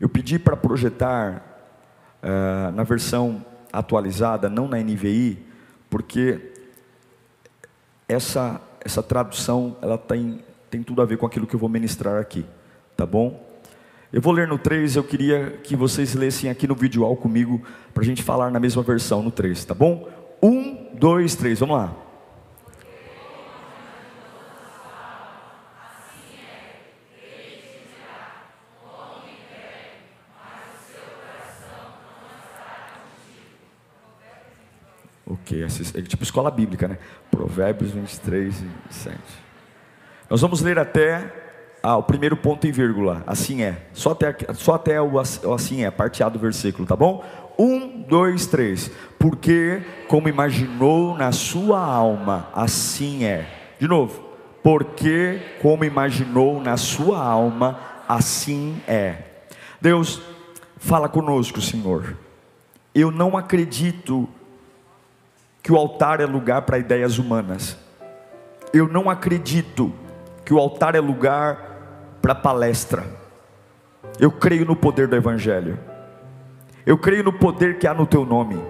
Eu pedi para projetar uh, na versão atualizada, não na NVI, porque essa, essa tradução ela tem, tem tudo a ver com aquilo que eu vou ministrar aqui, tá bom? Eu vou ler no 3, eu queria que vocês lessem aqui no vídeo comigo, para a gente falar na mesma versão no 3, tá bom? 1, 2, 3, vamos lá. Ok, é tipo escola bíblica, né? Provérbios 23 e 7. Nós vamos ler até ah, o primeiro ponto em vírgula, assim é. Só até, só até o assim é, parte A do versículo, tá bom? Um, dois, três. Porque, como imaginou na sua alma, assim é. De novo. Porque, como imaginou na sua alma, assim é. Deus, fala conosco, Senhor. Eu não acredito que o altar é lugar para ideias humanas. Eu não acredito que o altar é lugar para palestra. Eu creio no poder do Evangelho. Eu creio no poder que há no teu nome.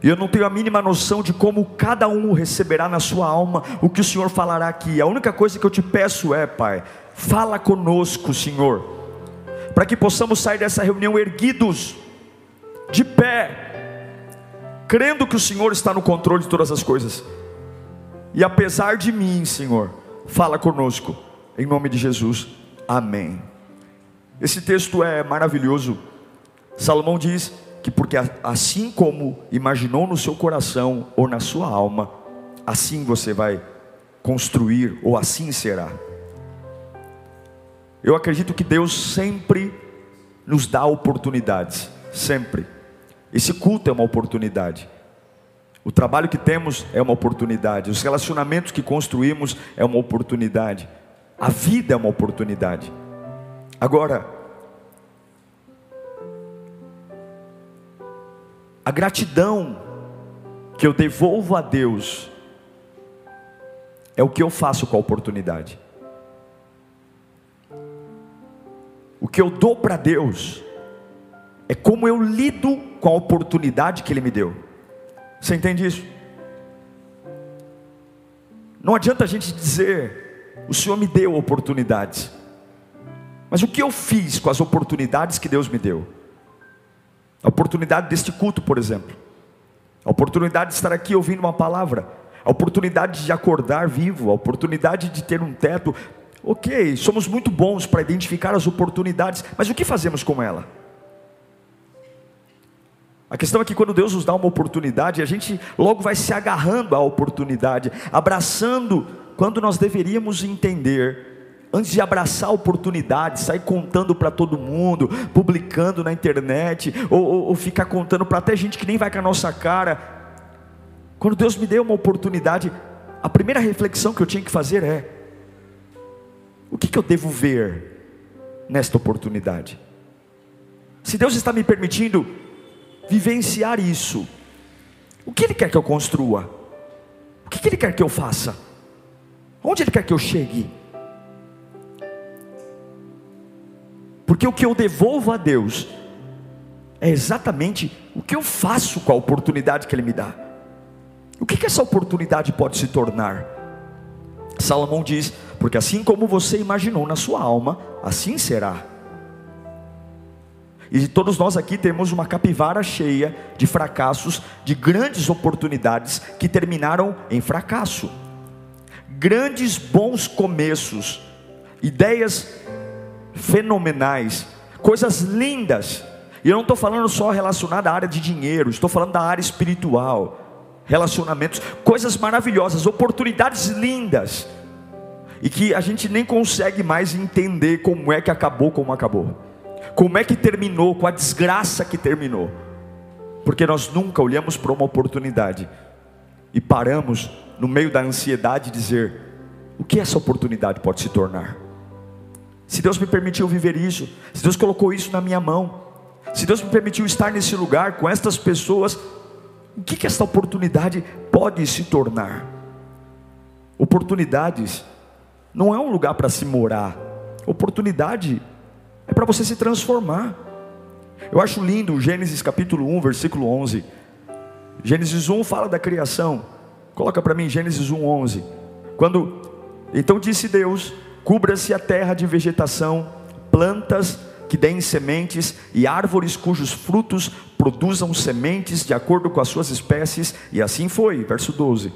E eu não tenho a mínima noção de como cada um receberá na sua alma o que o Senhor falará aqui. A única coisa que eu te peço é, Pai, fala conosco, Senhor, para que possamos sair dessa reunião erguidos, de pé, crendo que o Senhor está no controle de todas as coisas. E apesar de mim, Senhor, fala conosco, em nome de Jesus, amém. Esse texto é maravilhoso. Salomão diz que, porque assim como imaginou no seu coração ou na sua alma, assim você vai construir, ou assim será. Eu acredito que Deus sempre nos dá oportunidades, sempre. Esse culto é uma oportunidade. O trabalho que temos é uma oportunidade. Os relacionamentos que construímos é uma oportunidade. A vida é uma oportunidade. Agora, a gratidão que eu devolvo a Deus é o que eu faço com a oportunidade. O que eu dou para Deus é como eu lido com a oportunidade que Ele me deu. Você entende isso? Não adianta a gente dizer, o Senhor me deu oportunidades, mas o que eu fiz com as oportunidades que Deus me deu? A oportunidade deste culto, por exemplo, a oportunidade de estar aqui ouvindo uma palavra, a oportunidade de acordar vivo, a oportunidade de ter um teto. Ok, somos muito bons para identificar as oportunidades, mas o que fazemos com ela? A questão é que quando Deus nos dá uma oportunidade, a gente logo vai se agarrando à oportunidade, abraçando, quando nós deveríamos entender, antes de abraçar a oportunidade, sair contando para todo mundo, publicando na internet, ou, ou, ou ficar contando para até gente que nem vai com a nossa cara. Quando Deus me deu uma oportunidade, a primeira reflexão que eu tinha que fazer é: o que, que eu devo ver nesta oportunidade? Se Deus está me permitindo vivenciar isso. O que Ele quer que eu construa? O que Ele quer que eu faça? Onde Ele quer que eu chegue? Porque o que eu devolvo a Deus é exatamente o que eu faço com a oportunidade que Ele me dá. O que, que essa oportunidade pode se tornar? Salomão diz: Porque assim como você imaginou na sua alma, assim será. E todos nós aqui temos uma capivara cheia de fracassos, de grandes oportunidades que terminaram em fracasso. Grandes bons começos, ideias fenomenais, coisas lindas. E eu não estou falando só relacionada à área de dinheiro, estou falando da área espiritual, relacionamentos, coisas maravilhosas, oportunidades lindas. E que a gente nem consegue mais entender como é que acabou como acabou. Como é que terminou, com a desgraça que terminou? Porque nós nunca olhamos para uma oportunidade e paramos no meio da ansiedade dizer: o que essa oportunidade pode se tornar? Se Deus me permitiu viver isso, se Deus colocou isso na minha mão, se Deus me permitiu estar nesse lugar com estas pessoas, o que, que essa oportunidade pode se tornar? Oportunidades não é um lugar para se morar, oportunidade é para você se transformar. Eu acho lindo Gênesis capítulo 1, versículo 11. Gênesis 1 fala da criação. Coloca para mim Gênesis 1, 11. Quando então disse Deus: cubra-se a terra de vegetação, plantas que deem sementes e árvores cujos frutos produzam sementes de acordo com as suas espécies, e assim foi. Verso 12.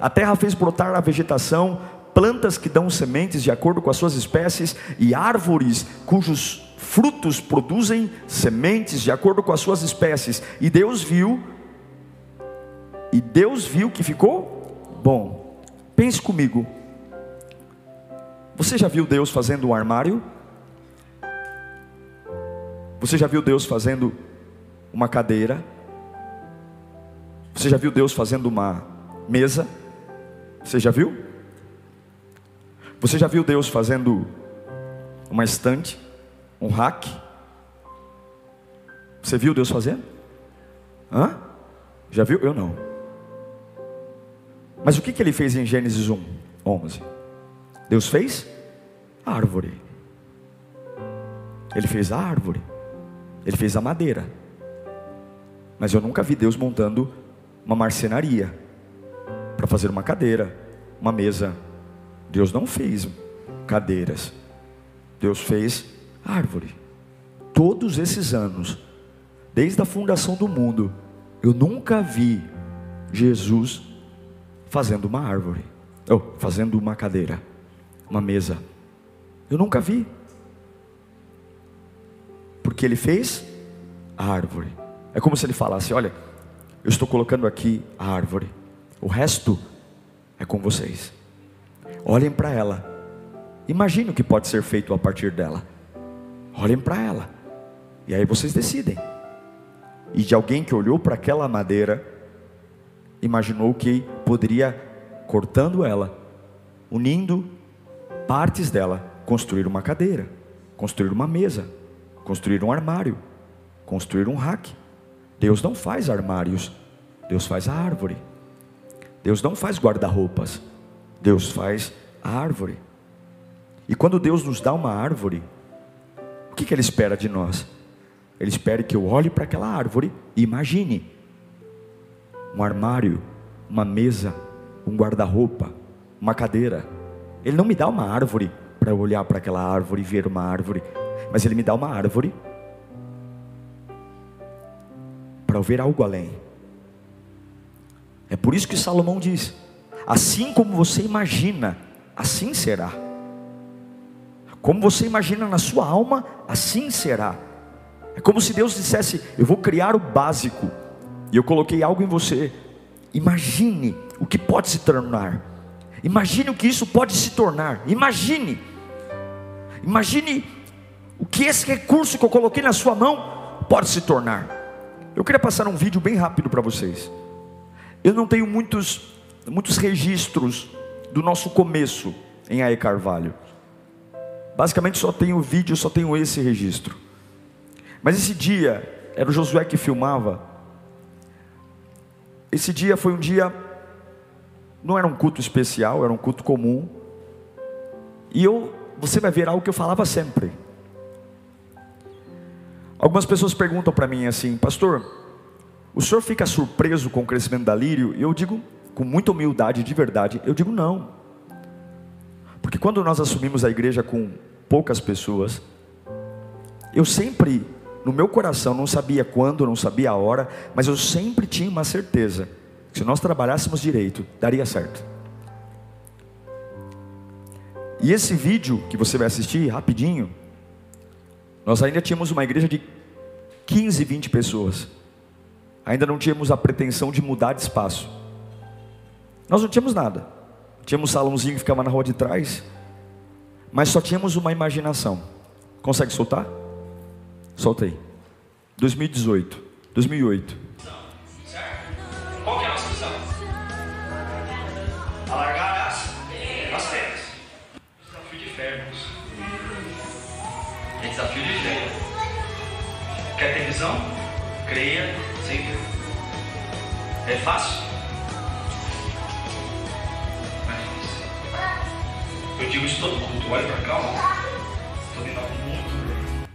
A terra fez brotar a vegetação, plantas que dão sementes de acordo com as suas espécies, e árvores cujos frutos produzem sementes de acordo com as suas espécies. E Deus viu, e Deus viu que ficou bom. Pense comigo. Você já viu Deus fazendo um armário? Você já viu Deus fazendo uma cadeira? Você já viu Deus fazendo uma mesa? Você já viu? Você já viu Deus fazendo uma estante? Um rack? Você viu Deus fazendo? Hã? Já viu? Eu não. Mas o que, que ele fez em Gênesis 1, 11? Deus fez a árvore. Ele fez a árvore. Ele fez a madeira. Mas eu nunca vi Deus montando uma marcenaria para fazer uma cadeira, uma mesa. Deus não fez cadeiras. Deus fez árvore. Todos esses anos, desde a fundação do mundo, eu nunca vi Jesus fazendo uma árvore, ou fazendo uma cadeira, uma mesa. Eu nunca vi. Porque ele fez a árvore. É como se ele falasse: Olha, eu estou colocando aqui a árvore, o resto é com vocês. Olhem para ela, imagine o que pode ser feito a partir dela. Olhem para ela, e aí vocês decidem. E de alguém que olhou para aquela madeira, imaginou que poderia, cortando ela, unindo partes dela, construir uma cadeira, construir uma mesa, construir um armário, construir um rack. Deus não faz armários, Deus faz a árvore. Deus não faz guarda-roupas, Deus faz a árvore. E quando Deus nos dá uma árvore, o que, que Ele espera de nós? Ele espera que eu olhe para aquela árvore e imagine um armário, uma mesa, um guarda-roupa, uma cadeira. Ele não me dá uma árvore para eu olhar para aquela árvore e ver uma árvore, mas Ele me dá uma árvore para eu ver algo além. É por isso que Salomão diz: assim como você imagina, assim será. Como você imagina na sua alma, assim será. É como se Deus dissesse: Eu vou criar o básico, e eu coloquei algo em você. Imagine o que pode se tornar. Imagine o que isso pode se tornar. Imagine. Imagine o que esse recurso que eu coloquei na sua mão pode se tornar. Eu queria passar um vídeo bem rápido para vocês. Eu não tenho muitos, muitos registros do nosso começo em Ae Carvalho. Basicamente só tenho vídeo, só tenho esse registro. Mas esse dia, era o Josué que filmava. Esse dia foi um dia, não era um culto especial, era um culto comum. E eu você vai ver algo que eu falava sempre. Algumas pessoas perguntam para mim assim, pastor, o senhor fica surpreso com o crescimento da Lírio? E eu digo, com muita humildade, de verdade, eu digo não. Porque quando nós assumimos a igreja com poucas pessoas, eu sempre, no meu coração, não sabia quando, não sabia a hora, mas eu sempre tinha uma certeza: que se nós trabalhássemos direito, daria certo. E esse vídeo que você vai assistir rapidinho, nós ainda tínhamos uma igreja de 15, 20 pessoas. Ainda não tínhamos a pretensão de mudar de espaço. Nós não tínhamos nada. Tínhamos um salãozinho que ficava na rua de trás, mas só tínhamos uma imaginação. Consegue soltar? Solta aí. 2018. 2008. Certo? Qual é a nossa missão? Alargar as, as terras. Desafio de fé, irmãos. É desafio de fé. Quer ter visão? Creia sem. É fácil? Eu digo isso todo culto. Olha pra cá, ó. Estou muito.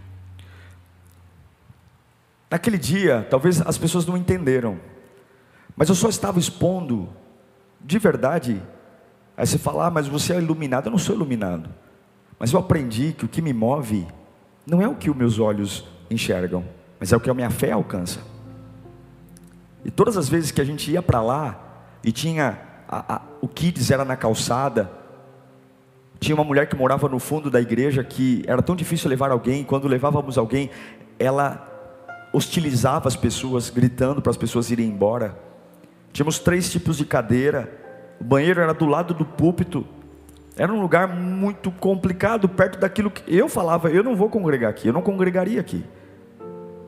Naquele dia, talvez as pessoas não entenderam, mas eu só estava expondo, de verdade. Aí você fala, ah, mas você é iluminado. Eu não sou iluminado, mas eu aprendi que o que me move não é o que os meus olhos enxergam, mas é o que a minha fé alcança. E todas as vezes que a gente ia para lá e tinha a, a, o kids era na calçada, tinha uma mulher que morava no fundo da igreja que era tão difícil levar alguém, quando levávamos alguém, ela hostilizava as pessoas, gritando para as pessoas irem embora. Tínhamos três tipos de cadeira, o banheiro era do lado do púlpito, era um lugar muito complicado, perto daquilo que eu falava, eu não vou congregar aqui, eu não congregaria aqui.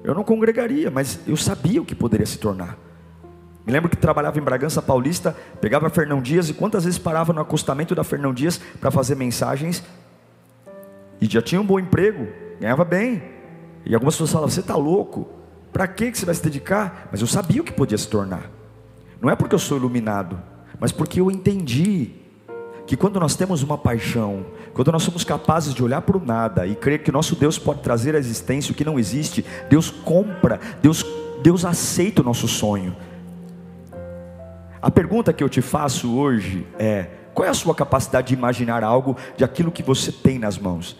Eu não congregaria, mas eu sabia o que poderia se tornar. Me lembro que trabalhava em Bragança Paulista, pegava Fernão Dias e quantas vezes parava no acostamento da Fernão Dias para fazer mensagens. E já tinha um bom emprego, ganhava bem. E algumas pessoas falavam: Você está louco? Para que você vai se dedicar? Mas eu sabia o que podia se tornar. Não é porque eu sou iluminado, mas porque eu entendi que quando nós temos uma paixão, quando nós somos capazes de olhar para o nada e crer que nosso Deus pode trazer à existência o que não existe, Deus compra, Deus, Deus aceita o nosso sonho. A pergunta que eu te faço hoje é: qual é a sua capacidade de imaginar algo de aquilo que você tem nas mãos?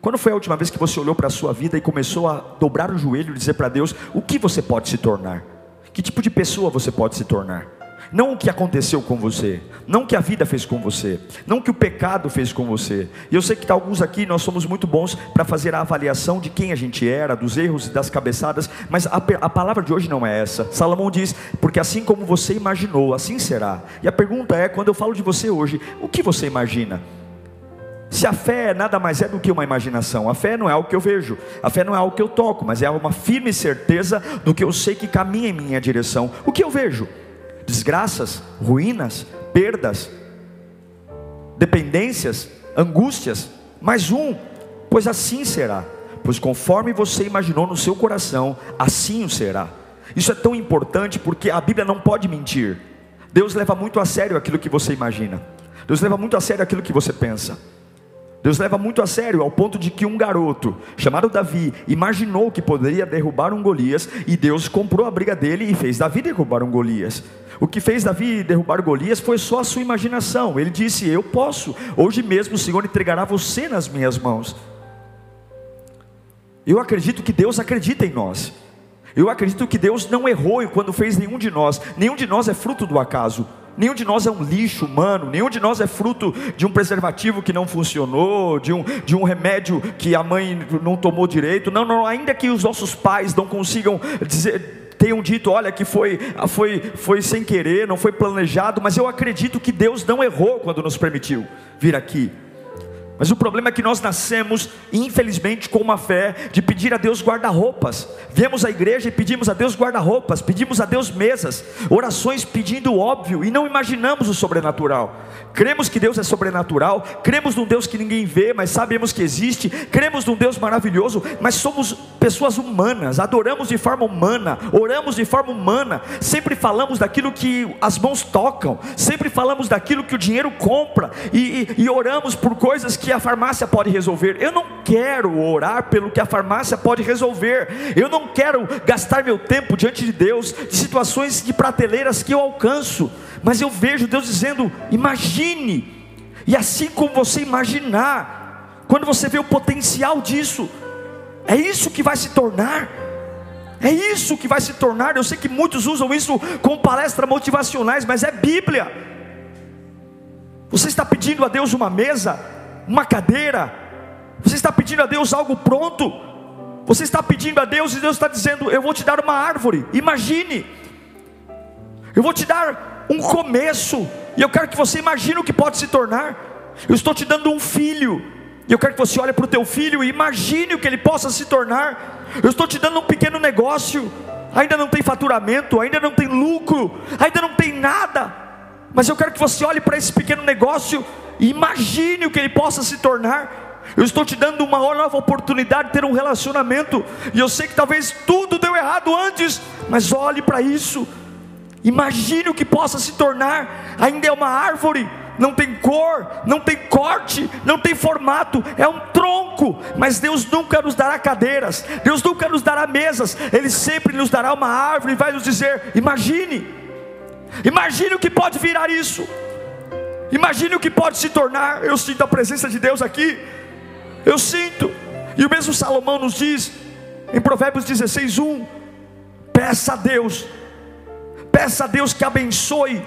Quando foi a última vez que você olhou para a sua vida e começou a dobrar o joelho e dizer para Deus o que você pode se tornar? Que tipo de pessoa você pode se tornar? Não o que aconteceu com você, não o que a vida fez com você, não o que o pecado fez com você. E eu sei que alguns aqui nós somos muito bons para fazer a avaliação de quem a gente era, dos erros e das cabeçadas, mas a, a palavra de hoje não é essa. Salomão diz: porque assim como você imaginou, assim será. E a pergunta é: quando eu falo de você hoje, o que você imagina? Se a fé nada mais é do que uma imaginação, a fé não é algo que eu vejo, a fé não é algo que eu toco, mas é uma firme certeza do que eu sei que caminha em minha direção. O que eu vejo? Desgraças, ruínas, perdas, dependências, angústias. Mais um, pois assim será. Pois conforme você imaginou no seu coração, assim o será. Isso é tão importante porque a Bíblia não pode mentir. Deus leva muito a sério aquilo que você imagina. Deus leva muito a sério aquilo que você pensa. Deus leva muito a sério, ao ponto de que um garoto chamado Davi imaginou que poderia derrubar um Golias, e Deus comprou a briga dele e fez Davi derrubar um Golias. O que fez Davi derrubar Golias foi só a sua imaginação. Ele disse: Eu posso, hoje mesmo o Senhor entregará você nas minhas mãos. Eu acredito que Deus acredita em nós. Eu acredito que Deus não errou quando fez nenhum de nós. Nenhum de nós é fruto do acaso. Nenhum de nós é um lixo humano, nenhum de nós é fruto de um preservativo que não funcionou, de um, de um remédio que a mãe não tomou direito. Não, não, ainda que os nossos pais não consigam dizer, tenham dito, olha, que foi, foi, foi sem querer, não foi planejado, mas eu acredito que Deus não errou quando nos permitiu vir aqui. Mas o problema é que nós nascemos, infelizmente, com uma fé de pedir a Deus guarda-roupas. Viemos à igreja e pedimos a Deus guarda-roupas, pedimos a Deus mesas, orações pedindo o óbvio e não imaginamos o sobrenatural. Cremos que Deus é sobrenatural, cremos num Deus que ninguém vê, mas sabemos que existe, cremos num Deus maravilhoso, mas somos pessoas humanas, adoramos de forma humana, oramos de forma humana, sempre falamos daquilo que as mãos tocam, sempre falamos daquilo que o dinheiro compra e, e, e oramos por coisas que que a farmácia pode resolver. Eu não quero orar pelo que a farmácia pode resolver. Eu não quero gastar meu tempo diante de Deus de situações de prateleiras que eu alcanço. Mas eu vejo Deus dizendo: imagine. E assim como você imaginar, quando você vê o potencial disso, é isso que vai se tornar. É isso que vai se tornar. Eu sei que muitos usam isso como palestras motivacionais, mas é Bíblia. Você está pedindo a Deus uma mesa, uma cadeira, você está pedindo a Deus algo pronto, você está pedindo a Deus e Deus está dizendo: Eu vou te dar uma árvore, imagine, eu vou te dar um começo, e eu quero que você imagine o que pode se tornar. Eu estou te dando um filho, E eu quero que você olhe para o teu filho e imagine o que ele possa se tornar. Eu estou te dando um pequeno negócio, ainda não tem faturamento, ainda não tem lucro, ainda não tem nada. Mas eu quero que você olhe para esse pequeno negócio e imagine o que ele possa se tornar. Eu estou te dando uma nova oportunidade de ter um relacionamento. E eu sei que talvez tudo deu errado antes, mas olhe para isso. Imagine o que possa se tornar. Ainda é uma árvore, não tem cor, não tem corte, não tem formato, é um tronco. Mas Deus nunca nos dará cadeiras, Deus nunca nos dará mesas, Ele sempre nos dará uma árvore e vai nos dizer: imagine, imagine o que pode virar isso, imagine o que pode se tornar. Eu sinto a presença de Deus aqui, eu sinto, e o mesmo Salomão nos diz em Provérbios 16: 1: peça a Deus, peça a Deus que abençoe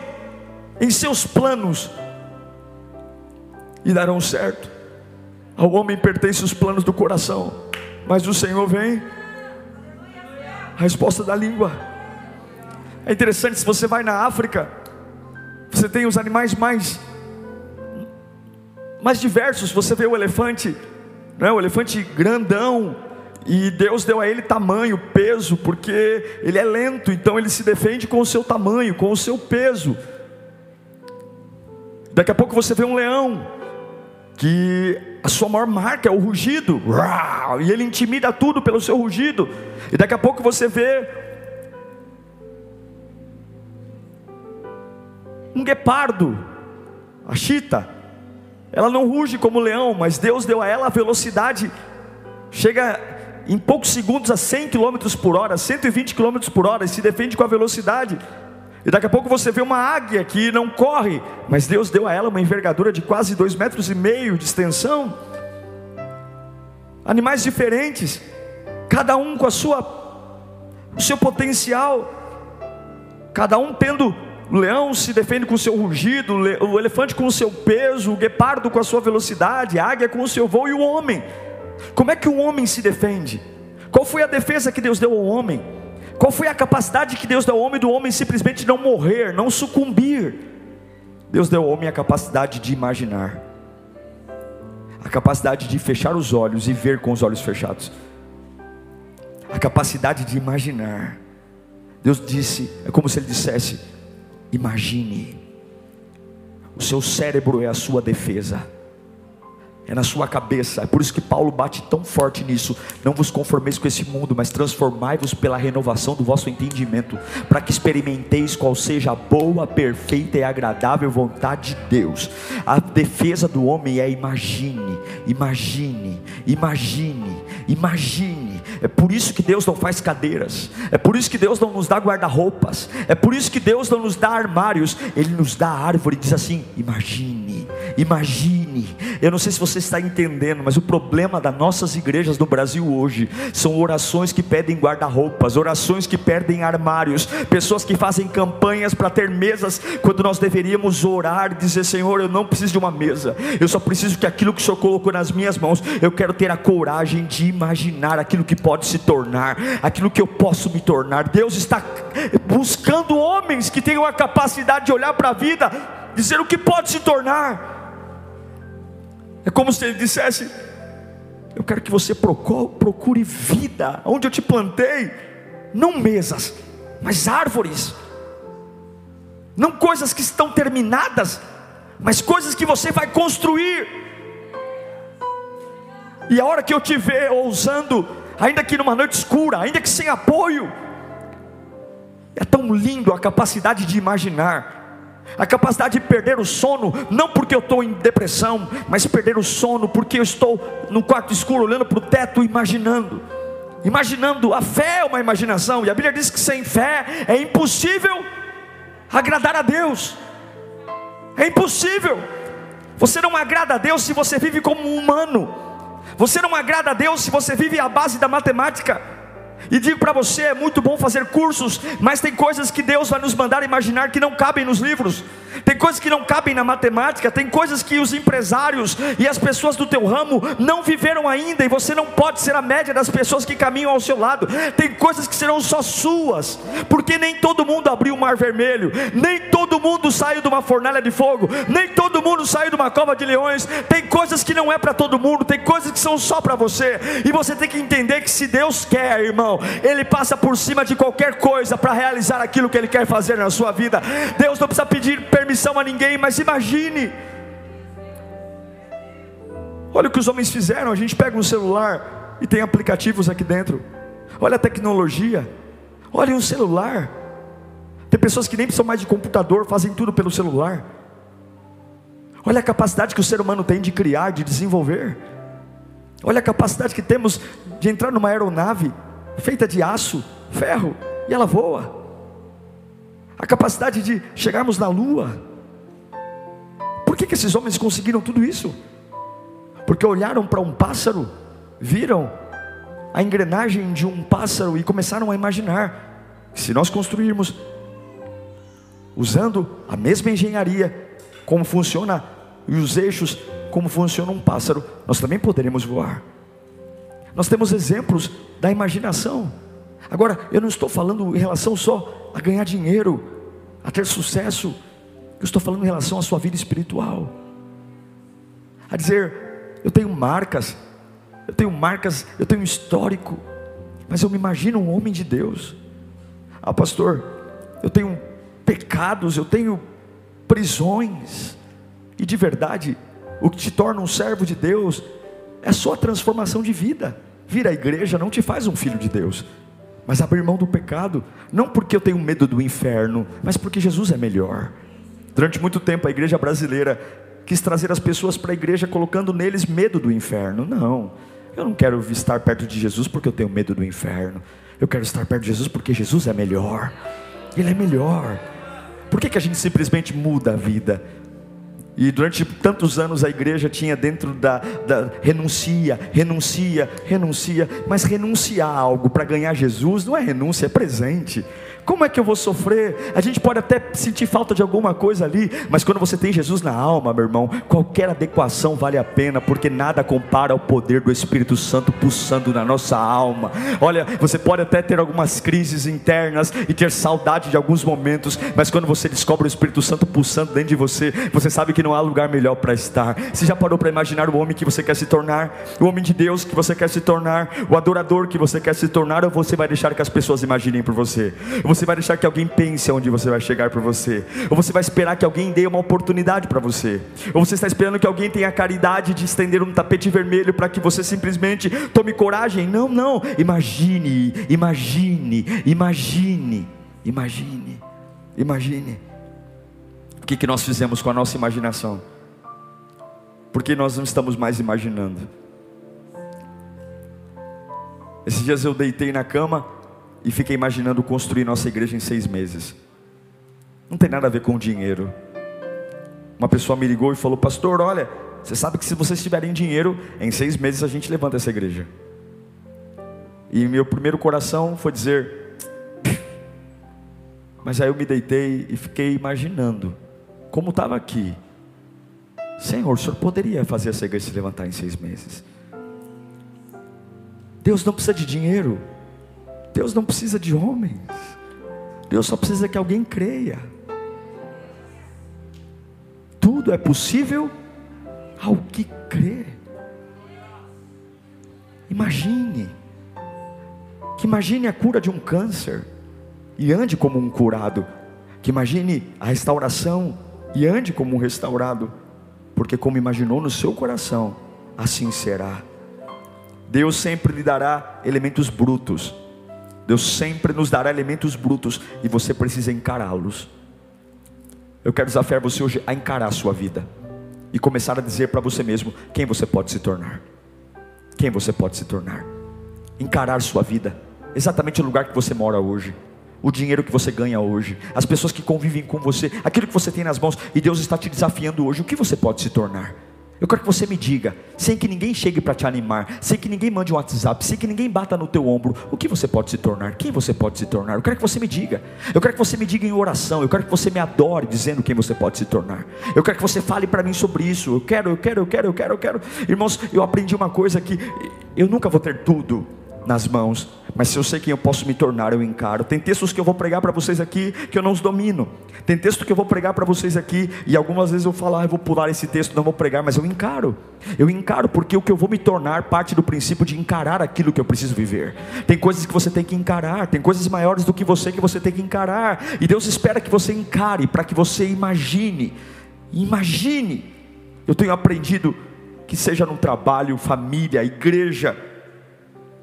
em seus planos e darão certo. Ao homem pertencem os planos do coração, mas o Senhor vem. A resposta da língua. É interessante, se você vai na África, você tem os animais mais mais diversos. Você vê o elefante, né? o elefante grandão, e Deus deu a ele tamanho, peso, porque ele é lento, então ele se defende com o seu tamanho, com o seu peso. Daqui a pouco você vê um leão, que a sua maior marca é o rugido, e ele intimida tudo pelo seu rugido, e daqui a pouco você vê um guepardo, a chita, ela não ruge como leão, mas Deus deu a ela a velocidade, chega em poucos segundos a 100 km por hora, 120 km por hora, e se defende com a velocidade. E daqui a pouco você vê uma águia que não corre, mas Deus deu a ela uma envergadura de quase dois metros e meio de extensão. Animais diferentes, cada um com a sua, o seu potencial, cada um tendo o leão se defende com o seu rugido, o elefante com o seu peso, o guepardo com a sua velocidade, a águia com o seu voo e o homem. Como é que o homem se defende? Qual foi a defesa que Deus deu ao homem? Qual foi a capacidade que Deus deu ao homem do homem simplesmente não morrer, não sucumbir? Deus deu ao homem a capacidade de imaginar, a capacidade de fechar os olhos e ver com os olhos fechados, a capacidade de imaginar. Deus disse, é como se Ele dissesse: imagine, o seu cérebro é a sua defesa é na sua cabeça. É por isso que Paulo bate tão forte nisso. Não vos conformeis com esse mundo, mas transformai-vos pela renovação do vosso entendimento, para que experimenteis qual seja a boa, perfeita e agradável vontade de Deus. A defesa do homem é imagine, imagine, imagine, imagine. É por isso que Deus não faz cadeiras. É por isso que Deus não nos dá guarda-roupas. É por isso que Deus não nos dá armários. Ele nos dá árvore e diz assim: imagine, imagine. Eu não sei se você está entendendo, mas o problema das nossas igrejas no Brasil hoje são orações que pedem guarda-roupas, orações que pedem armários, pessoas que fazem campanhas para ter mesas, quando nós deveríamos orar dizer: Senhor, eu não preciso de uma mesa, eu só preciso que aquilo que o Senhor colocou nas minhas mãos, eu quero ter a coragem de imaginar aquilo que pode se tornar, aquilo que eu posso me tornar. Deus está buscando homens que tenham a capacidade de olhar para a vida, dizer o que pode se tornar. É como se ele dissesse: Eu quero que você procure vida, onde eu te plantei, não mesas, mas árvores, não coisas que estão terminadas, mas coisas que você vai construir. E a hora que eu te ver ousando, ainda que numa noite escura, ainda que sem apoio, é tão lindo a capacidade de imaginar a capacidade de perder o sono, não porque eu estou em depressão, mas perder o sono porque eu estou no quarto escuro olhando para o teto, imaginando. Imaginando, a fé é uma imaginação, e a Bíblia diz que sem fé é impossível agradar a Deus. É impossível. Você não agrada a Deus se você vive como um humano. Você não agrada a Deus se você vive à base da matemática. E digo para você, é muito bom fazer cursos, mas tem coisas que Deus vai nos mandar imaginar que não cabem nos livros. Tem coisas que não cabem na matemática, tem coisas que os empresários e as pessoas do teu ramo não viveram ainda, e você não pode ser a média das pessoas que caminham ao seu lado. Tem coisas que serão só suas, porque nem todo mundo abriu o mar vermelho, nem todo mundo saiu de uma fornalha de fogo, nem todo mundo saiu de uma cova de leões. Tem coisas que não é para todo mundo, tem coisas que são só para você, e você tem que entender que se Deus quer, irmão, Ele passa por cima de qualquer coisa para realizar aquilo que Ele quer fazer na sua vida. Deus não precisa pedir permissão a ninguém, mas imagine. Olha o que os homens fizeram. A gente pega um celular e tem aplicativos aqui dentro. Olha a tecnologia. Olha um celular. Tem pessoas que nem precisam mais de computador, fazem tudo pelo celular. Olha a capacidade que o ser humano tem de criar, de desenvolver. Olha a capacidade que temos de entrar numa aeronave feita de aço, ferro, e ela voa a capacidade de chegarmos na lua. Por que, que esses homens conseguiram tudo isso? Porque olharam para um pássaro, viram a engrenagem de um pássaro e começaram a imaginar: se nós construirmos, usando a mesma engenharia, como funciona e os eixos, como funciona um pássaro, nós também poderemos voar. Nós temos exemplos da imaginação. Agora, eu não estou falando em relação só a ganhar dinheiro, a ter sucesso, eu estou falando em relação à sua vida espiritual. A dizer, eu tenho marcas, eu tenho marcas, eu tenho histórico, mas eu me imagino um homem de Deus. Ah, pastor, eu tenho pecados, eu tenho prisões, e de verdade, o que te torna um servo de Deus é só a transformação de vida. Vir à igreja não te faz um filho de Deus mas abrir mão do pecado, não porque eu tenho medo do inferno, mas porque Jesus é melhor. Durante muito tempo a igreja brasileira quis trazer as pessoas para a igreja colocando neles medo do inferno. Não, eu não quero estar perto de Jesus porque eu tenho medo do inferno. Eu quero estar perto de Jesus porque Jesus é melhor. Ele é melhor. Por que, que a gente simplesmente muda a vida? E durante tantos anos a igreja tinha dentro da, da renuncia, renuncia, renuncia, mas renunciar algo para ganhar Jesus não é renúncia, é presente. Como é que eu vou sofrer? A gente pode até sentir falta de alguma coisa ali, mas quando você tem Jesus na alma, meu irmão, qualquer adequação vale a pena, porque nada compara ao poder do Espírito Santo pulsando na nossa alma. Olha, você pode até ter algumas crises internas e ter saudade de alguns momentos, mas quando você descobre o Espírito Santo pulsando dentro de você, você sabe que não há lugar melhor para estar. Você já parou para imaginar o homem que você quer se tornar, o homem de Deus que você quer se tornar, o adorador que você quer se tornar, ou você vai deixar que as pessoas imaginem por você? você vai deixar que alguém pense onde você vai chegar para você, ou você vai esperar que alguém dê uma oportunidade para você, ou você está esperando que alguém tenha a caridade de estender um tapete vermelho para que você simplesmente tome coragem. Não, não. Imagine, imagine, imagine, imagine, imagine. O que, que nós fizemos com a nossa imaginação? Porque nós não estamos mais imaginando. Esses dias eu deitei na cama e fiquei imaginando construir nossa igreja em seis meses. Não tem nada a ver com dinheiro. Uma pessoa me ligou e falou: Pastor, olha, você sabe que se vocês tiverem dinheiro, em seis meses a gente levanta essa igreja. E meu primeiro coração foi dizer: Mas aí eu me deitei e fiquei imaginando como estava aqui. Senhor, o Senhor poderia fazer essa igreja se levantar em seis meses. Deus não precisa de dinheiro. Deus não precisa de homens. Deus só precisa que alguém creia. Tudo é possível ao que crê. Imagine, que imagine a cura de um câncer e ande como um curado. Que imagine a restauração e ande como um restaurado. Porque como imaginou no seu coração, assim será. Deus sempre lhe dará elementos brutos Deus sempre nos dará elementos brutos e você precisa encará-los. Eu quero desafiar você hoje a encarar a sua vida e começar a dizer para você mesmo quem você pode se tornar. Quem você pode se tornar. Encarar sua vida, exatamente o lugar que você mora hoje, o dinheiro que você ganha hoje, as pessoas que convivem com você, aquilo que você tem nas mãos, e Deus está te desafiando hoje, o que você pode se tornar? Eu quero que você me diga, sem que ninguém chegue para te animar, sem que ninguém mande um WhatsApp, sem que ninguém bata no teu ombro, o que você pode se tornar? Quem você pode se tornar? Eu quero que você me diga. Eu quero que você me diga em oração. Eu quero que você me adore dizendo quem você pode se tornar. Eu quero que você fale para mim sobre isso. Eu quero, eu quero, eu quero, eu quero, eu quero. Irmãos, eu aprendi uma coisa que eu nunca vou ter tudo nas mãos, mas se eu sei quem eu posso me tornar, eu encaro. Tem textos que eu vou pregar para vocês aqui que eu não os domino. Tem texto que eu vou pregar para vocês aqui e algumas vezes eu falo, ah, eu vou pular esse texto, não vou pregar, mas eu encaro. Eu encaro porque o que eu vou me tornar parte do princípio de encarar aquilo que eu preciso viver. Tem coisas que você tem que encarar, tem coisas maiores do que você que você tem que encarar. E Deus espera que você encare para que você imagine. Imagine. Eu tenho aprendido que seja no trabalho, família, igreja,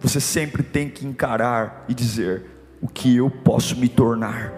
você sempre tem que encarar e dizer: o que eu posso me tornar,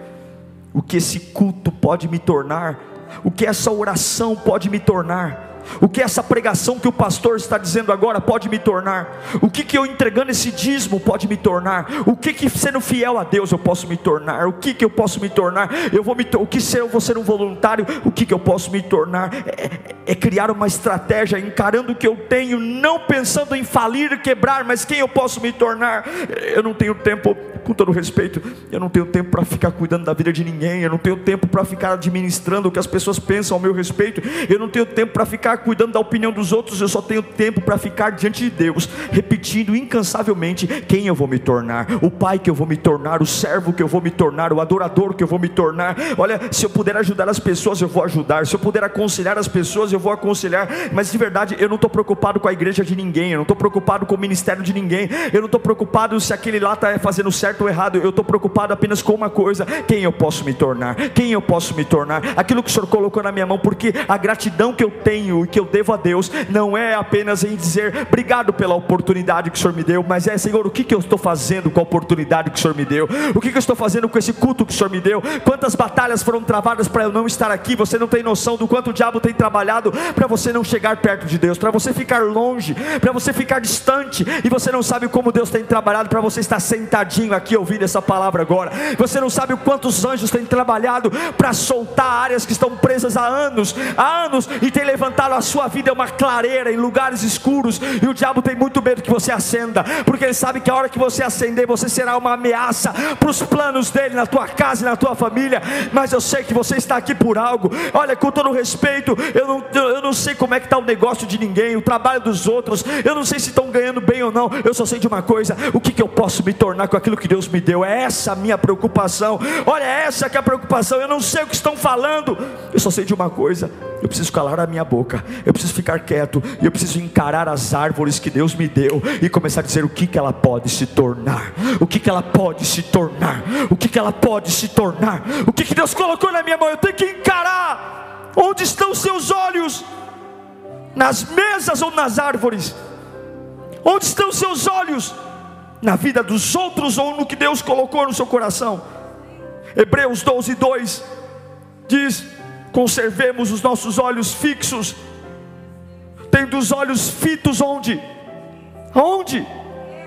o que esse culto pode me tornar, o que essa oração pode me tornar. O que essa pregação que o pastor está dizendo agora pode me tornar? O que, que eu entregando esse dízimo pode me tornar? O que, que sendo fiel a Deus eu posso me tornar? O que, que eu posso me tornar? Eu vou me o que se eu vou ser um voluntário? O que, que eu posso me tornar? É, é criar uma estratégia, encarando o que eu tenho, não pensando em falir quebrar, mas quem eu posso me tornar? Eu não tenho tempo com todo respeito, eu não tenho tempo para ficar cuidando da vida de ninguém, eu não tenho tempo para ficar administrando o que as pessoas pensam ao meu respeito, eu não tenho tempo para ficar cuidando da opinião dos outros, eu só tenho tempo para ficar diante de Deus, repetindo incansavelmente quem eu vou me tornar, o pai que eu vou me tornar, o servo que eu vou me tornar, o adorador que eu vou me tornar. Olha, se eu puder ajudar as pessoas, eu vou ajudar, se eu puder aconselhar as pessoas, eu vou aconselhar, mas de verdade, eu não estou preocupado com a igreja de ninguém, eu não estou preocupado com o ministério de ninguém, eu não estou preocupado se aquele lá está fazendo certo certo ou errado, eu estou preocupado apenas com uma coisa: quem eu posso me tornar, quem eu posso me tornar, aquilo que o Senhor colocou na minha mão, porque a gratidão que eu tenho e que eu devo a Deus não é apenas em dizer obrigado pela oportunidade que o Senhor me deu, mas é Senhor, o que, que eu estou fazendo com a oportunidade que o Senhor me deu, o que, que eu estou fazendo com esse culto que o Senhor me deu, quantas batalhas foram travadas para eu não estar aqui, você não tem noção do quanto o diabo tem trabalhado para você não chegar perto de Deus, para você ficar longe, para você ficar distante, e você não sabe como Deus tem trabalhado para você estar sentadinho aqui ouvindo essa palavra agora. Você não sabe o quantos anjos têm trabalhado para soltar áreas que estão presas há anos, há anos, e tem levantado a sua vida uma clareira em lugares escuros. E o diabo tem muito medo que você acenda, porque ele sabe que a hora que você acender, você será uma ameaça para os planos dele na tua casa e na tua família. Mas eu sei que você está aqui por algo. Olha, com todo respeito, eu não, eu não sei como é que está o negócio de ninguém, o trabalho dos outros. Eu não sei se estão ganhando bem ou não. Eu só sei de uma coisa: o que, que eu posso me tornar com aquilo que Deus me deu. É essa a minha preocupação. Olha, é essa que é a preocupação. Eu não sei o que estão falando. Eu só sei de uma coisa. Eu preciso calar a minha boca. Eu preciso ficar quieto. E eu preciso encarar as árvores que Deus me deu e começar a dizer o que, que ela pode se tornar. O que, que ela pode se tornar. O que, que ela pode se tornar. O que, que Deus colocou na minha mão. Eu tenho que encarar. Onde estão seus olhos? Nas mesas ou nas árvores? Onde estão seus olhos? na vida dos outros ou no que Deus colocou no seu coração. Hebreus 12, 2 diz: conservemos os nossos olhos fixos, tendo os olhos fitos onde? Onde?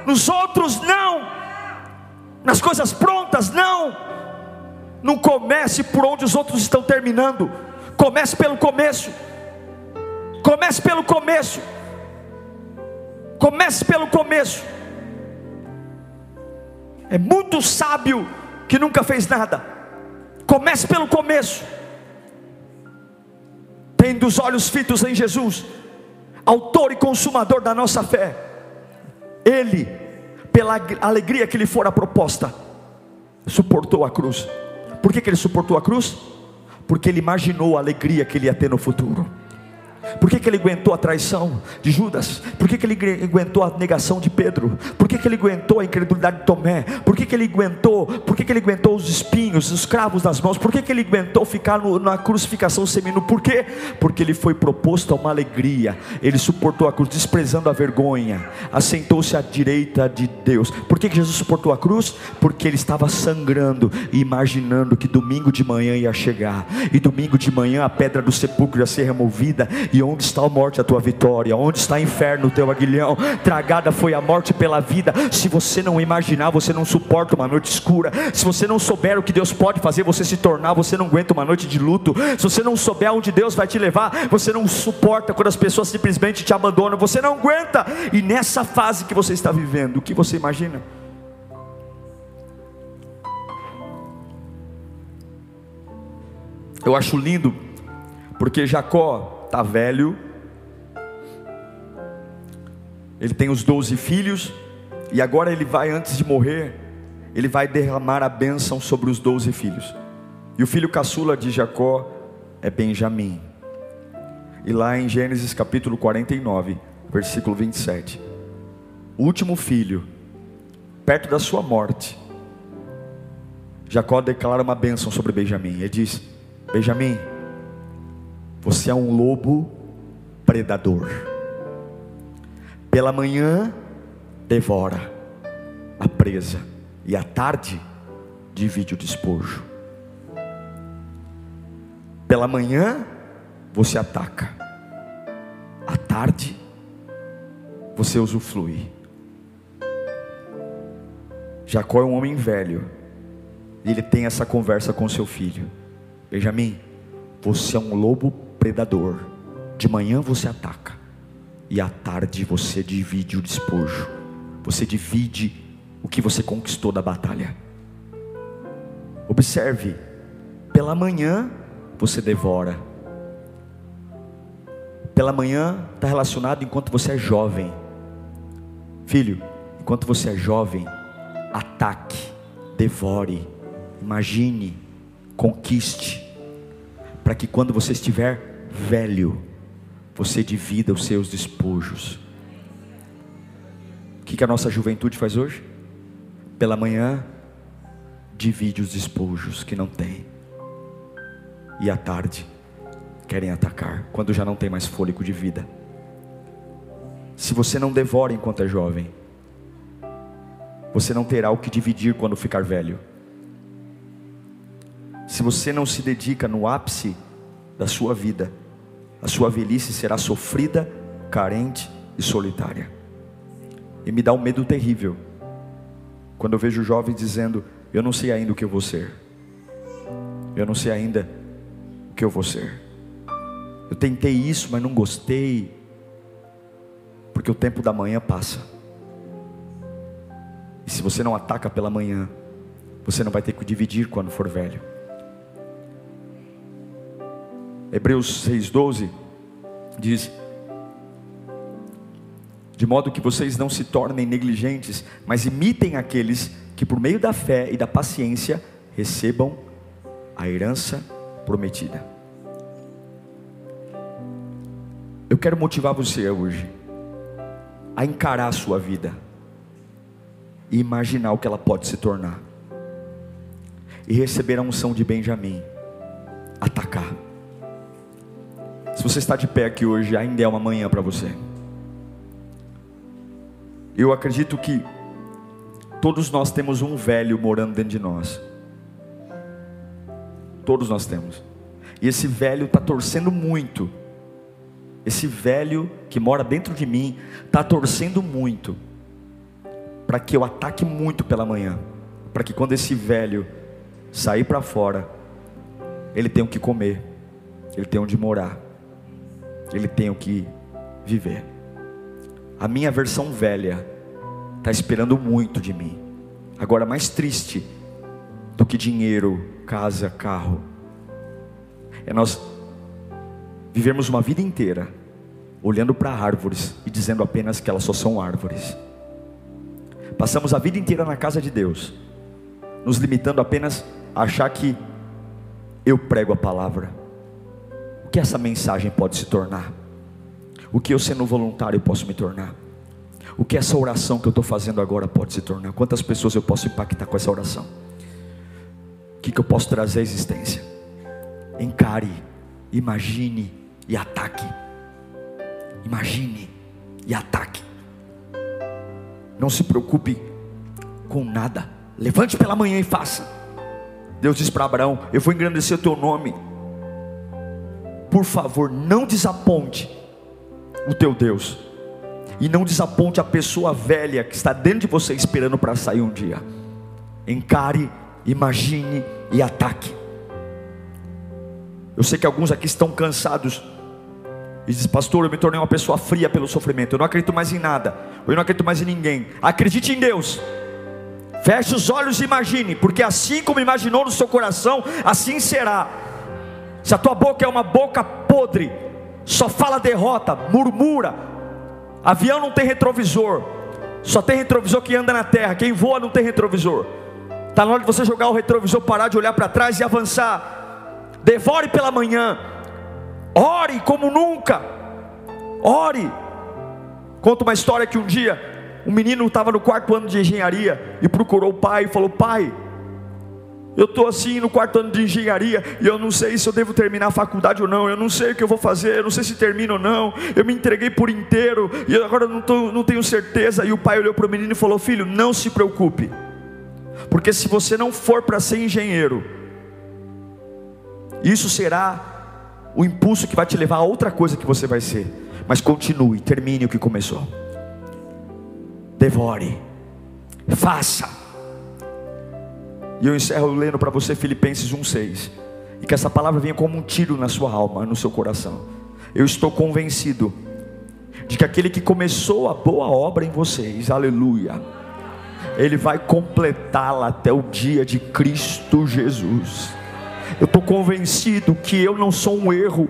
Nos outros não, nas coisas prontas não. Não comece por onde os outros estão terminando, comece pelo começo. Comece pelo começo. Comece pelo começo. É muito sábio que nunca fez nada. Comece pelo começo. Tendo os olhos fitos em Jesus, autor e consumador da nossa fé. Ele, pela alegria que lhe fora proposta, suportou a cruz. Por que, que ele suportou a cruz? Porque ele imaginou a alegria que ele ia ter no futuro. Por que, que ele aguentou a traição de Judas? Por que, que ele aguentou a negação de Pedro? Por que, que ele aguentou a incredulidade de Tomé? Por que, que ele aguentou? Por que, que ele aguentou os espinhos, os cravos nas mãos? Por que, que ele aguentou ficar no, na crucificação seminu? Por quê? Porque ele foi proposto a uma alegria. Ele suportou a cruz, desprezando a vergonha. Assentou-se à direita de Deus. Por que, que Jesus suportou a cruz? Porque ele estava sangrando e imaginando que domingo de manhã ia chegar. E domingo de manhã a pedra do sepulcro ia ser removida e onde está a morte, a tua vitória? Onde está o inferno, o teu aguilhão? Tragada foi a morte pela vida. Se você não imaginar, você não suporta uma noite escura. Se você não souber o que Deus pode fazer você se tornar, você não aguenta uma noite de luto. Se você não souber onde Deus vai te levar, você não suporta quando as pessoas simplesmente te abandonam. Você não aguenta. E nessa fase que você está vivendo, o que você imagina? Eu acho lindo, porque Jacó está velho, ele tem os doze filhos, e agora ele vai, antes de morrer, ele vai derramar a bênção sobre os doze filhos. E o filho caçula de Jacó é Benjamim. E lá em Gênesis capítulo 49, versículo 27, o último filho, perto da sua morte, Jacó declara uma bênção sobre Benjamim. Ele diz: Benjamin, você é um lobo predador. Pela manhã devora a presa e à tarde divide o despojo. Pela manhã você ataca, à tarde você usufrui. Jacó é um homem velho, e ele tem essa conversa com seu filho. Benjamin, você é um lobo predador. De manhã você ataca, e à tarde você divide o despojo. Você divide o que você conquistou da batalha. Observe, pela manhã você devora. Pela manhã está relacionado enquanto você é jovem. Filho, enquanto você é jovem, ataque, devore, imagine, conquiste para que quando você estiver velho, você divida os seus despojos. O que, a nossa juventude faz hoje? Pela manhã, divide os despojos que não tem, e à tarde, querem atacar, quando já não tem mais fôlego de vida. Se você não devora enquanto é jovem, você não terá o que dividir quando ficar velho se você não se dedica no ápice da sua vida, a sua velhice será sofrida, carente e solitária. E me dá um medo terrível quando eu vejo jovens dizendo: Eu não sei ainda o que eu vou ser, eu não sei ainda o que eu vou ser. Eu tentei isso, mas não gostei, porque o tempo da manhã passa. E se você não ataca pela manhã, você não vai ter que dividir quando for velho. Hebreus 6,12 diz: De modo que vocês não se tornem negligentes, mas imitem aqueles que, por meio da fé e da paciência, recebam a herança prometida. Eu quero motivar você hoje a encarar a sua vida e imaginar o que ela pode se tornar, e receber a unção de Benjamim, atacar se você está de pé aqui hoje, ainda é uma manhã para você. Eu acredito que todos nós temos um velho morando dentro de nós. Todos nós temos. E esse velho está torcendo muito. Esse velho que mora dentro de mim está torcendo muito para que eu ataque muito pela manhã, para que quando esse velho sair para fora, ele tenha o que comer, ele tenha onde morar ele tem o que viver. A minha versão velha está esperando muito de mim. Agora, mais triste do que dinheiro, casa, carro, é nós vivemos uma vida inteira olhando para árvores e dizendo apenas que elas só são árvores. Passamos a vida inteira na casa de Deus, nos limitando apenas a achar que eu prego a palavra que essa mensagem pode se tornar? O que eu sendo voluntário posso me tornar? O que essa oração que eu estou fazendo agora pode se tornar? Quantas pessoas eu posso impactar com essa oração? O que, que eu posso trazer à existência? Encare, imagine e ataque. Imagine e ataque. Não se preocupe com nada. Levante pela manhã e faça. Deus diz para Abraão: Eu vou engrandecer o teu nome por favor, não desaponte o teu Deus. E não desaponte a pessoa velha que está dentro de você esperando para sair um dia. Encare, imagine e ataque. Eu sei que alguns aqui estão cansados e diz, pastor, eu me tornei uma pessoa fria pelo sofrimento. Eu não acredito mais em nada. Eu não acredito mais em ninguém. Acredite em Deus. Feche os olhos e imagine, porque assim como imaginou no seu coração, assim será. Se a tua boca é uma boca podre, só fala derrota, murmura. Avião não tem retrovisor, só tem retrovisor que anda na terra. Quem voa não tem retrovisor. Está na hora de você jogar o retrovisor, parar de olhar para trás e avançar. Devore pela manhã Ore como nunca. Ore. Conta uma história que um dia um menino estava no quarto ano de engenharia e procurou o pai e falou: Pai, eu estou assim no quarto ano de engenharia e eu não sei se eu devo terminar a faculdade ou não. Eu não sei o que eu vou fazer, eu não sei se termino ou não. Eu me entreguei por inteiro e agora não, tô, não tenho certeza. E o pai olhou para o menino e falou: Filho, não se preocupe, porque se você não for para ser engenheiro, isso será o impulso que vai te levar a outra coisa que você vai ser. Mas continue, termine o que começou. Devore, faça. E eu encerro lendo para você Filipenses 1,6. E que essa palavra venha como um tiro na sua alma, no seu coração. Eu estou convencido de que aquele que começou a boa obra em vocês, aleluia, ele vai completá-la até o dia de Cristo Jesus. Eu estou convencido que eu não sou um erro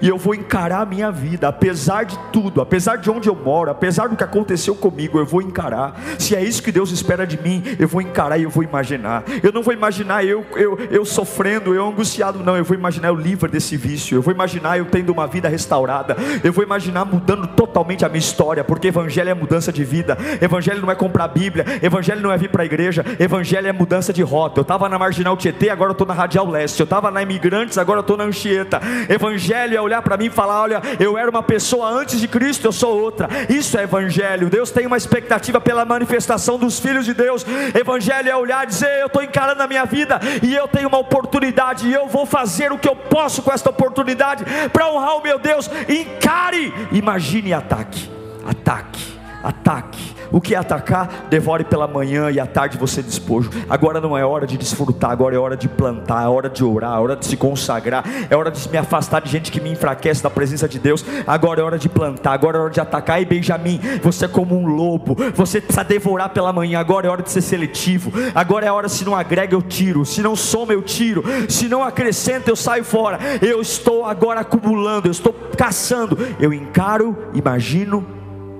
e eu vou encarar a minha vida, apesar de tudo, apesar de onde eu moro, apesar do que aconteceu comigo, eu vou encarar. Se é isso que Deus espera de mim, eu vou encarar e eu vou imaginar. Eu não vou imaginar eu, eu, eu sofrendo, eu angustiado, não. Eu vou imaginar eu livre desse vício. Eu vou imaginar eu tendo uma vida restaurada. Eu vou imaginar mudando totalmente a minha história, porque Evangelho é mudança de vida. Evangelho não é comprar Bíblia. Evangelho não é vir para a igreja. Evangelho é mudança de rota. Eu estava na Marginal Tietê, agora eu estou na Radial Leste. Eu estava na Imigrantes, agora eu estou na Anchieta. Evangelho é olhar para mim e falar: olha, eu era uma pessoa antes de Cristo, eu sou outra. Isso é evangelho. Deus tem uma expectativa pela manifestação dos filhos de Deus. Evangelho é olhar e dizer: eu estou encarando a minha vida e eu tenho uma oportunidade e eu vou fazer o que eu posso com esta oportunidade para honrar o meu Deus. Encare, imagine ataque, ataque, ataque o que atacar, devore pela manhã e à tarde você despojo. Agora não é hora de desfrutar, agora é hora de plantar, é hora de orar, é hora de se consagrar, é hora de me afastar de gente que me enfraquece da presença de Deus. Agora é hora de plantar, agora é hora de atacar. E Benjamin, você é como um lobo, você precisa devorar pela manhã. Agora é hora de ser seletivo. Agora é hora, se não agrega, eu tiro, se não soma, eu tiro, se não acrescenta, eu saio fora. Eu estou agora acumulando, eu estou caçando, eu encaro, imagino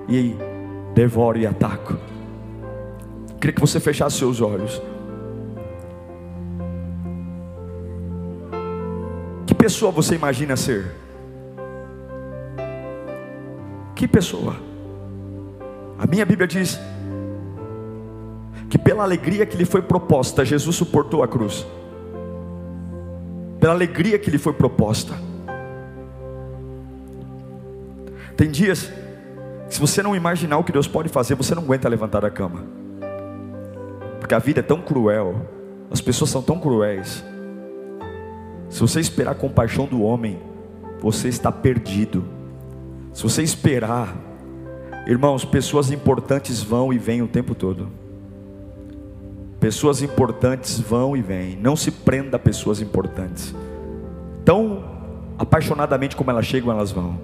e devoro e ataco. Queria que você fechasse seus olhos. Que pessoa você imagina ser? Que pessoa? A minha Bíblia diz que pela alegria que lhe foi proposta, Jesus suportou a cruz. Pela alegria que lhe foi proposta. Tem dias se você não imaginar o que Deus pode fazer, você não aguenta levantar da cama. Porque a vida é tão cruel, as pessoas são tão cruéis. Se você esperar a compaixão do homem, você está perdido. Se você esperar, irmãos, pessoas importantes vão e vêm o tempo todo. Pessoas importantes vão e vêm. Não se prenda a pessoas importantes. Tão apaixonadamente como elas chegam, elas vão.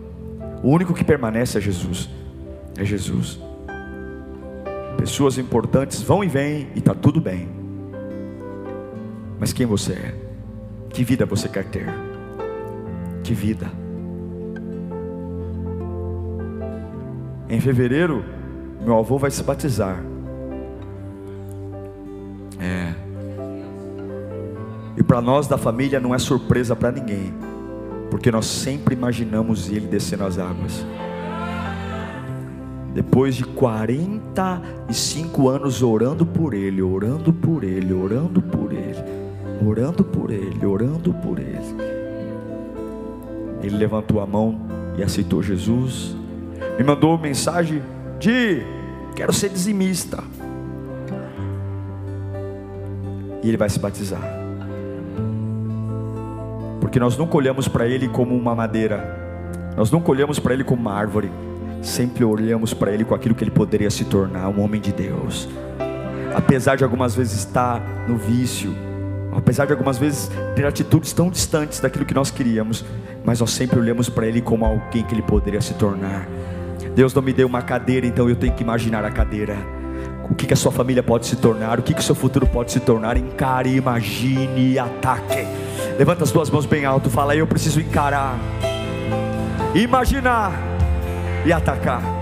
O único que permanece é Jesus é Jesus. Pessoas importantes vão e vêm e está tudo bem. Mas quem você é? Que vida você quer ter? Que vida? Em fevereiro, meu avô vai se batizar. É. E para nós da família não é surpresa para ninguém, porque nós sempre imaginamos ele descendo as águas. Depois de 45 anos orando por ele, orando por ele, orando por ele, orando por ele, orando por ele. Ele levantou a mão e aceitou Jesus. Me mandou mensagem de quero ser dizimista. E ele vai se batizar. Porque nós nunca olhamos para Ele como uma madeira, nós nunca olhamos para Ele como uma árvore, sempre olhamos para Ele com aquilo que Ele poderia se tornar, um homem de Deus. Apesar de algumas vezes estar no vício, apesar de algumas vezes ter atitudes tão distantes daquilo que nós queríamos, mas nós sempre olhamos para Ele como alguém que Ele poderia se tornar. Deus não me deu uma cadeira, então eu tenho que imaginar a cadeira. O que, que a sua família pode se tornar, o que, que o seu futuro pode se tornar. Encare, imagine ataque. Levanta as duas mãos bem alto, fala: Eu preciso encarar, imaginar e atacar.